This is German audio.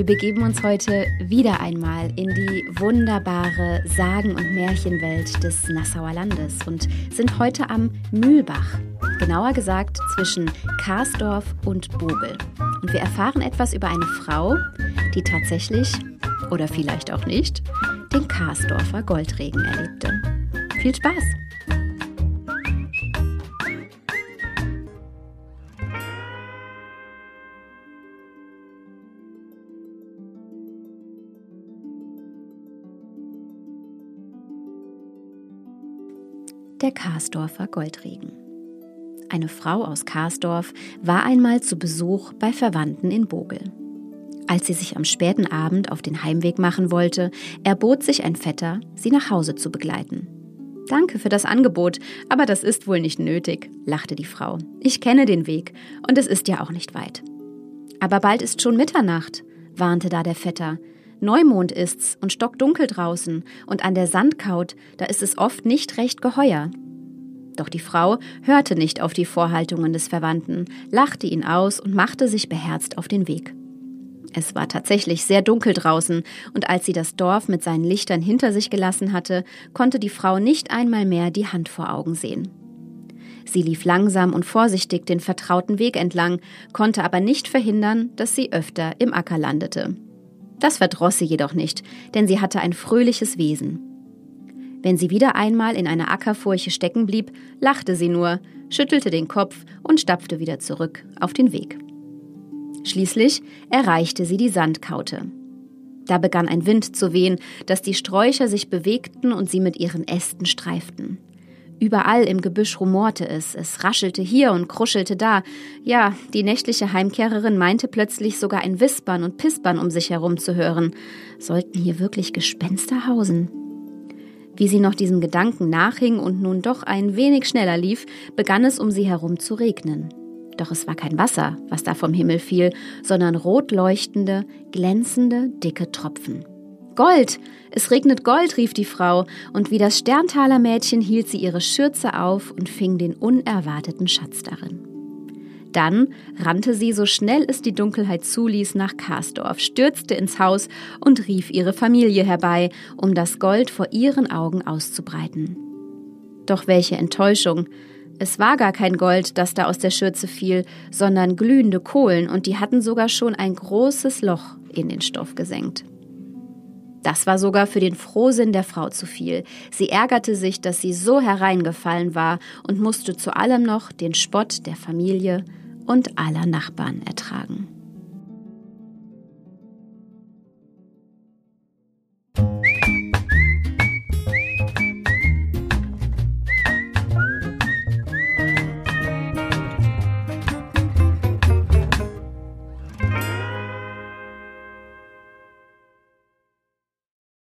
Wir begeben uns heute wieder einmal in die wunderbare Sagen- und Märchenwelt des Nassauer Landes und sind heute am Mühlbach, genauer gesagt zwischen Karsdorf und Bogel. Und wir erfahren etwas über eine Frau, die tatsächlich, oder vielleicht auch nicht, den Karsdorfer Goldregen erlebte. Viel Spaß! Der Karsdorfer Goldregen. Eine Frau aus Karsdorf war einmal zu Besuch bei Verwandten in Bogel. Als sie sich am späten Abend auf den Heimweg machen wollte, erbot sich ein Vetter, sie nach Hause zu begleiten. Danke für das Angebot, aber das ist wohl nicht nötig, lachte die Frau. Ich kenne den Weg und es ist ja auch nicht weit. Aber bald ist schon Mitternacht, warnte da der Vetter. Neumond ist's und stockdunkel draußen, und an der Sandkaut, da ist es oft nicht recht geheuer. Doch die Frau hörte nicht auf die Vorhaltungen des Verwandten, lachte ihn aus und machte sich beherzt auf den Weg. Es war tatsächlich sehr dunkel draußen, und als sie das Dorf mit seinen Lichtern hinter sich gelassen hatte, konnte die Frau nicht einmal mehr die Hand vor Augen sehen. Sie lief langsam und vorsichtig den vertrauten Weg entlang, konnte aber nicht verhindern, dass sie öfter im Acker landete. Das verdross sie jedoch nicht, denn sie hatte ein fröhliches Wesen. Wenn sie wieder einmal in einer Ackerfurche stecken blieb, lachte sie nur, schüttelte den Kopf und stapfte wieder zurück auf den Weg. Schließlich erreichte sie die Sandkaute. Da begann ein Wind zu wehen, dass die Sträucher sich bewegten und sie mit ihren Ästen streiften. Überall im Gebüsch rumorte es, es raschelte hier und kruschelte da. Ja, die nächtliche Heimkehrerin meinte plötzlich sogar ein Wispern und Pispern um sich herum zu hören. Sollten hier wirklich Gespenster hausen? Wie sie noch diesem Gedanken nachhing und nun doch ein wenig schneller lief, begann es um sie herum zu regnen. Doch es war kein Wasser, was da vom Himmel fiel, sondern rot leuchtende, glänzende, dicke Tropfen. Gold! Es regnet Gold, rief die Frau, und wie das Sterntaler Mädchen hielt sie ihre Schürze auf und fing den unerwarteten Schatz darin. Dann rannte sie, so schnell es die Dunkelheit zuließ, nach Karsdorf, stürzte ins Haus und rief ihre Familie herbei, um das Gold vor ihren Augen auszubreiten. Doch welche Enttäuschung! Es war gar kein Gold, das da aus der Schürze fiel, sondern glühende Kohlen, und die hatten sogar schon ein großes Loch in den Stoff gesenkt. Das war sogar für den Frohsinn der Frau zu viel. Sie ärgerte sich, dass sie so hereingefallen war und musste zu allem noch den Spott der Familie und aller Nachbarn ertragen.